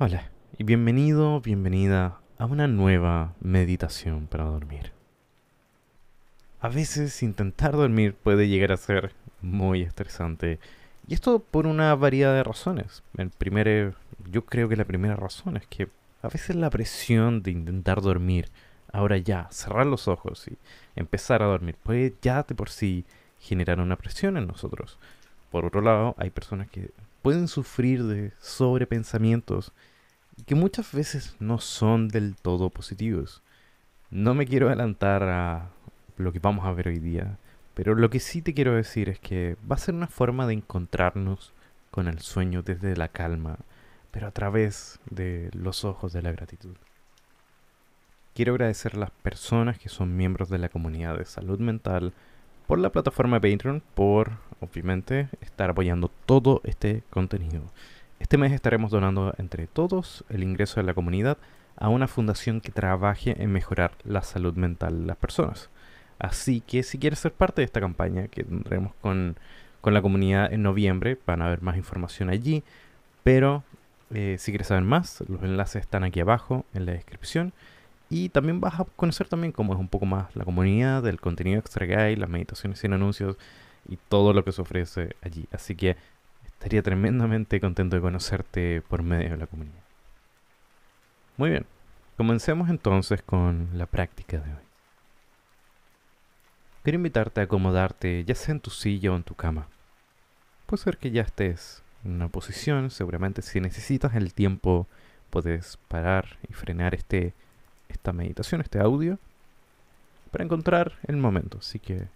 Hola y bienvenido, bienvenida a una nueva meditación para dormir. A veces intentar dormir puede llegar a ser muy estresante y esto por una variedad de razones. El primer, yo creo que la primera razón es que a veces la presión de intentar dormir, ahora ya, cerrar los ojos y empezar a dormir, puede ya de por sí generar una presión en nosotros. Por otro lado, hay personas que pueden sufrir de sobrepensamientos que muchas veces no son del todo positivos. No me quiero adelantar a lo que vamos a ver hoy día, pero lo que sí te quiero decir es que va a ser una forma de encontrarnos con el sueño desde la calma, pero a través de los ojos de la gratitud. Quiero agradecer a las personas que son miembros de la comunidad de salud mental por la plataforma Patreon, por, obviamente, estar apoyando todo este contenido. Este mes estaremos donando entre todos el ingreso de la comunidad a una fundación que trabaje en mejorar la salud mental de las personas. Así que si quieres ser parte de esta campaña que tendremos con, la comunidad en noviembre, van a ver más información allí. Pero eh, si quieres saber más, los enlaces están aquí abajo en la descripción. Y también vas a conocer también cómo es un poco más la comunidad, del contenido extra que las meditaciones sin anuncios y todo lo que se ofrece allí. Así que Estaría tremendamente contento de conocerte por medio de la comunidad. Muy bien, comencemos entonces con la práctica de hoy. Quiero invitarte a acomodarte ya sea en tu silla o en tu cama. Puede ser que ya estés en una posición, seguramente si necesitas el tiempo puedes parar y frenar este, esta meditación, este audio, para encontrar el momento. Así que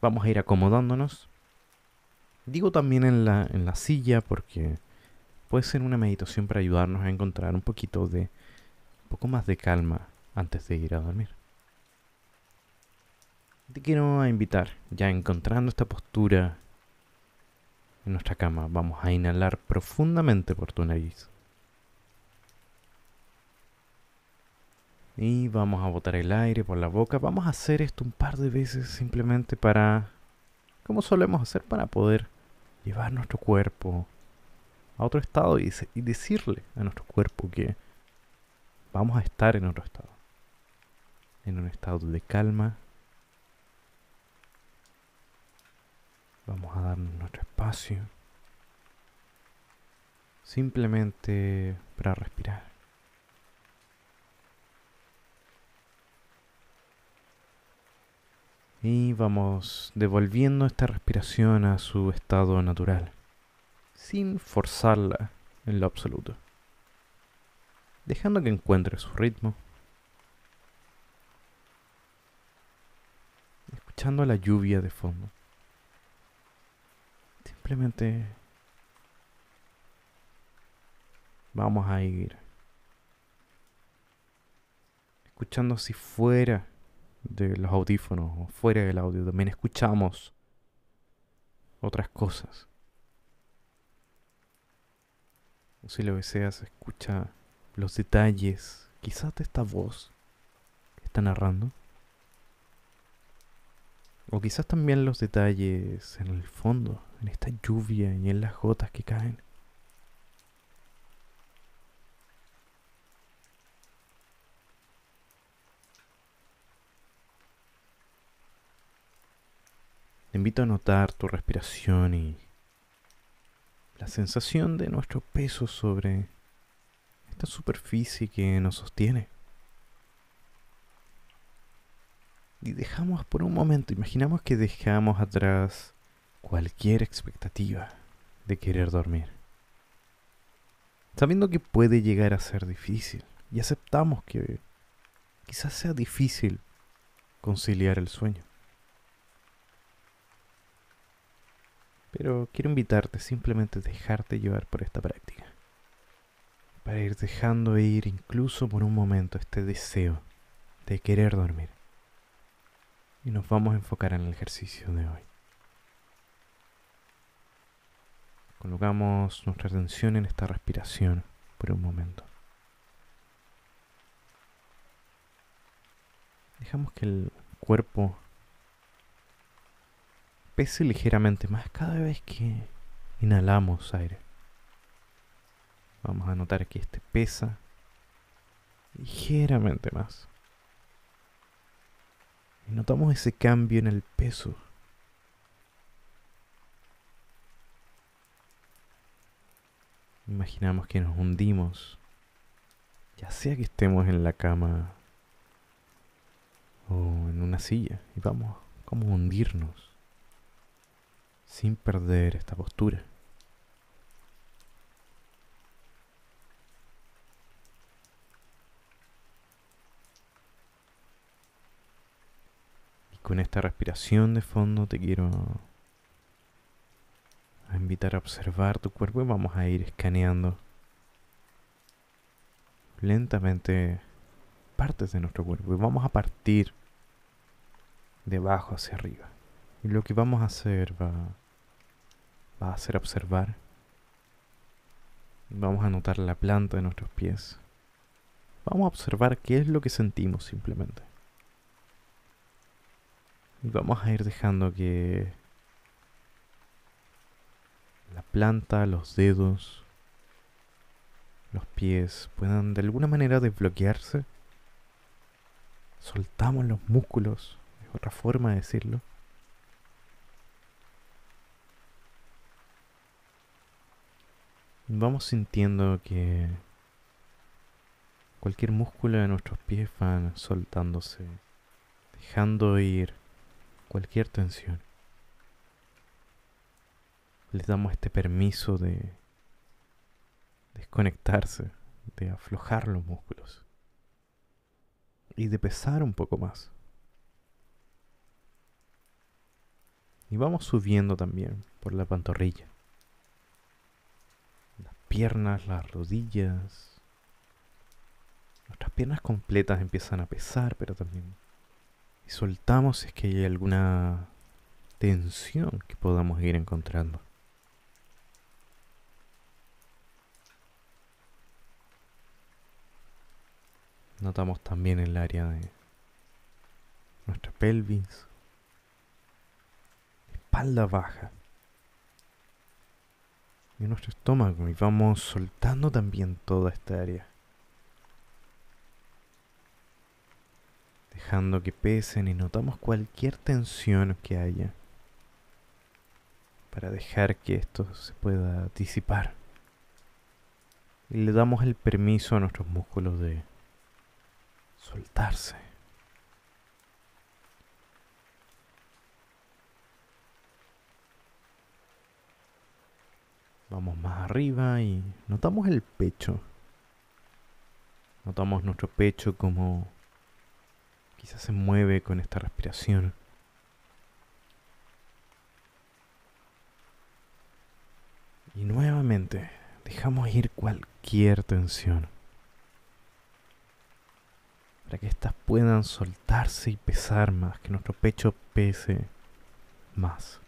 vamos a ir acomodándonos Digo también en la, en la silla porque puede ser una meditación para ayudarnos a encontrar un poquito de, poco más de calma antes de ir a dormir. Te quiero invitar, ya encontrando esta postura en nuestra cama, vamos a inhalar profundamente por tu nariz. Y vamos a botar el aire por la boca. Vamos a hacer esto un par de veces simplemente para, como solemos hacer, para poder llevar nuestro cuerpo a otro estado y, decirle a nuestro cuerpo que vamos a estar en otro estado. En un estado de calma. Vamos a darnos nuestro espacio. Simplemente para respirar. Y vamos devolviendo esta respiración a su estado natural, sin forzarla en lo absoluto, dejando que encuentre su ritmo, escuchando la lluvia de fondo. Simplemente vamos a ir escuchando si fuera de los audífonos o fuera del audio, también escuchamos otras cosas. O si lo deseas, escucha los detalles, quizás de esta voz que está narrando. O quizás también los detalles en el fondo, en esta lluvia y en las gotas que caen. Invito a notar tu respiración y la sensación de nuestro peso sobre esta superficie que nos sostiene. Y dejamos por un momento, imaginamos que dejamos atrás cualquier expectativa de querer dormir. Sabiendo que puede llegar a ser difícil y aceptamos que quizás sea difícil conciliar el sueño. Pero quiero invitarte simplemente a dejarte llevar por esta práctica. Para ir dejando ir incluso por un momento este deseo de querer dormir. Y nos vamos a enfocar en el ejercicio de hoy. Colocamos nuestra atención en esta respiración por un momento. Dejamos que el cuerpo pese ligeramente más cada vez que inhalamos aire. Vamos a notar que este pesa ligeramente más. Y notamos ese cambio en el peso. Imaginamos que nos hundimos, ya sea que estemos en la cama o en una silla, y vamos como a hundirnos sin perder esta postura. Y con esta respiración de fondo te quiero a invitar a observar tu cuerpo y vamos a ir escaneando lentamente partes de nuestro cuerpo y vamos a partir de abajo hacia arriba. Y lo que vamos a hacer va, a ser observar. Vamos a notar la planta de nuestros pies. Vamos a observar qué es lo que sentimos simplemente. Y vamos a ir dejando que la planta, los dedos, los pies puedan de alguna manera desbloquearse. Soltamos los músculos, es otra forma de decirlo. Vamos sintiendo que cualquier músculo de nuestros pies van soltándose, dejando ir cualquier tensión les damos este permiso de desconectarse, de aflojar los músculos y de pesar un poco más. Y vamos subiendo también por la pantorrilla. Piernas, las rodillas. Nuestras piernas completas empiezan a pesar, pero también... Y soltamos si es que hay alguna tensión que podamos ir encontrando. Notamos también el área de nuestra pelvis, espalda baja y nuestro estómago y vamos soltando también toda esta área. Dejando que pesen y notamos cualquier tensión que haya para dejar que esto se pueda disipar. Y le damos el permiso a nuestros músculos de soltarse. Vamos más arriba y notamos el pecho. Notamos nuestro pecho como quizás se mueve con esta respiración. Y nuevamente dejamos ir cualquier tensión para que éstas puedan soltarse y pesar más, que nuestro pecho pese más.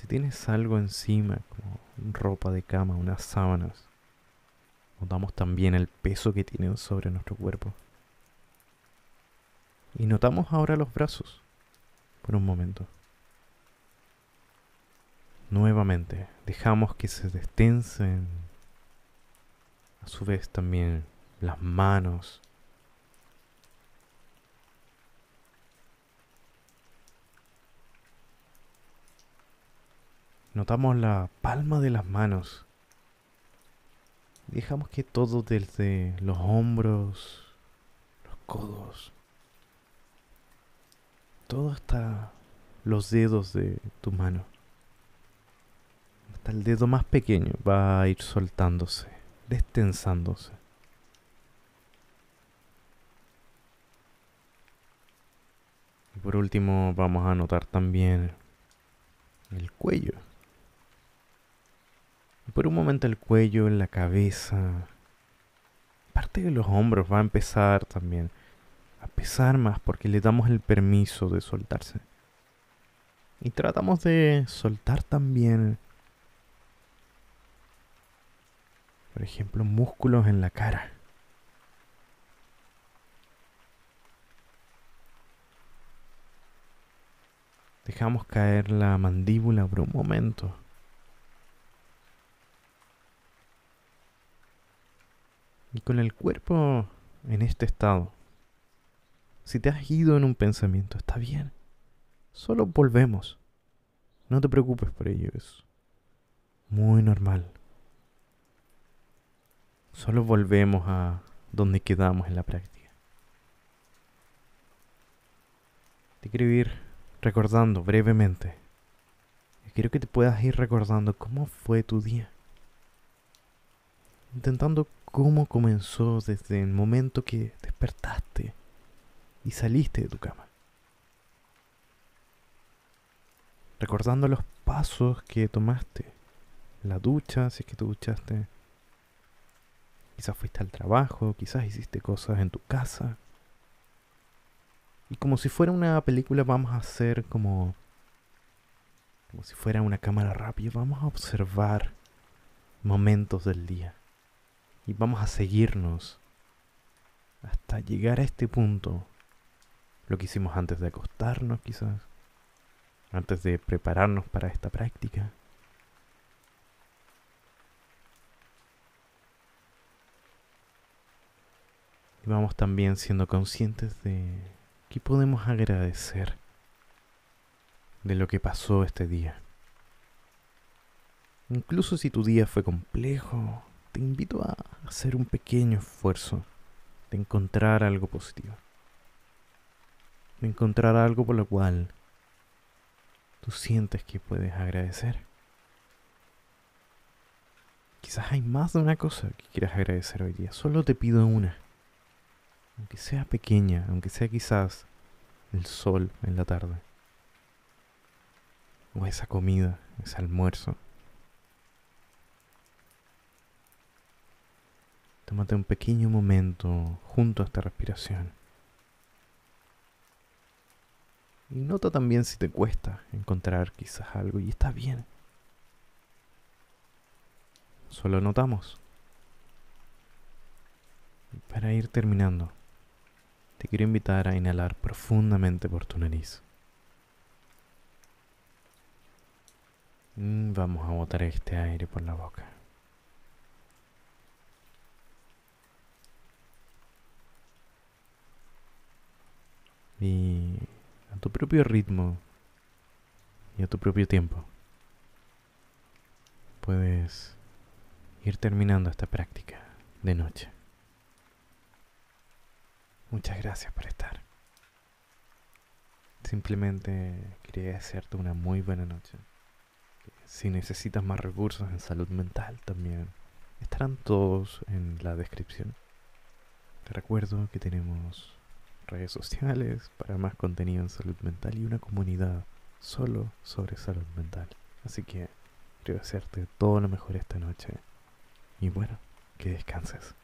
Si tienes algo encima, como ropa de cama, unas sábanas, notamos también el peso que tienen sobre nuestro cuerpo. Y notamos ahora los brazos, por un momento. Nuevamente, dejamos que se destensen a su vez también las manos. Notamos la palma de las manos. Dejamos que todo desde los hombros, los codos, todo hasta los dedos de tu mano, hasta el dedo más pequeño va a ir soltándose destensándose. Y por último vamos a notar también el cuello. Por un momento el cuello, la cabeza, parte de los hombros va a empezar también a pesar más porque le damos el permiso de soltarse. Y tratamos de soltar también Por ejemplo, músculos en la cara. Dejamos caer la mandíbula por un momento. Y con el cuerpo en este estado, si te has ido en un pensamiento, está bien. Solo volvemos. No te preocupes por ello, es muy normal. Solo volvemos a donde quedamos en la práctica. Te quiero ir recordando brevemente. Quiero que te puedas ir recordando cómo fue tu día. Intentando cómo comenzó desde el momento que despertaste y saliste de tu cama. Recordando los pasos que tomaste. La ducha, si es que te duchaste. Quizás fuiste al trabajo, quizás hiciste cosas en tu casa. Y como si fuera una película vamos a hacer como... Como si fuera una cámara rápida, vamos a observar momentos del día y vamos a seguirnos hasta llegar a este punto. Lo que hicimos antes de acostarnos quizás, antes de prepararnos para esta práctica. Y vamos también siendo conscientes de que podemos agradecer de lo que pasó este día. Incluso si tu día fue complejo, te invito a hacer un pequeño esfuerzo de encontrar algo positivo. De encontrar algo por lo cual tú sientes que puedes agradecer. Quizás hay más de una cosa que quieras agradecer hoy día. Solo te pido una. Aunque sea pequeña, aunque sea quizás el sol en la tarde. O esa comida, ese almuerzo Tómate un pequeño momento junto a esta respiración. Y nota también si te cuesta encontrar quizás algo y está bien. Solo notamos. Para ir terminando, te quiero invitar a inhalar profundamente por tu nariz. Mm, vamos a botar este aire por la boca. Y a tu propio ritmo y a tu propio tiempo puedes ir terminando esta práctica de noche. Muchas gracias por estar. Simplemente quería desearte una muy buena noche. Si necesitas más recursos en salud mental también, estarán todos en la descripción. Te recuerdo que tenemos redes sociales para más contenido en salud mental y una comunidad solo sobre salud mental. Así que quiero desearte todo lo mejor esta noche y bueno, que descanses.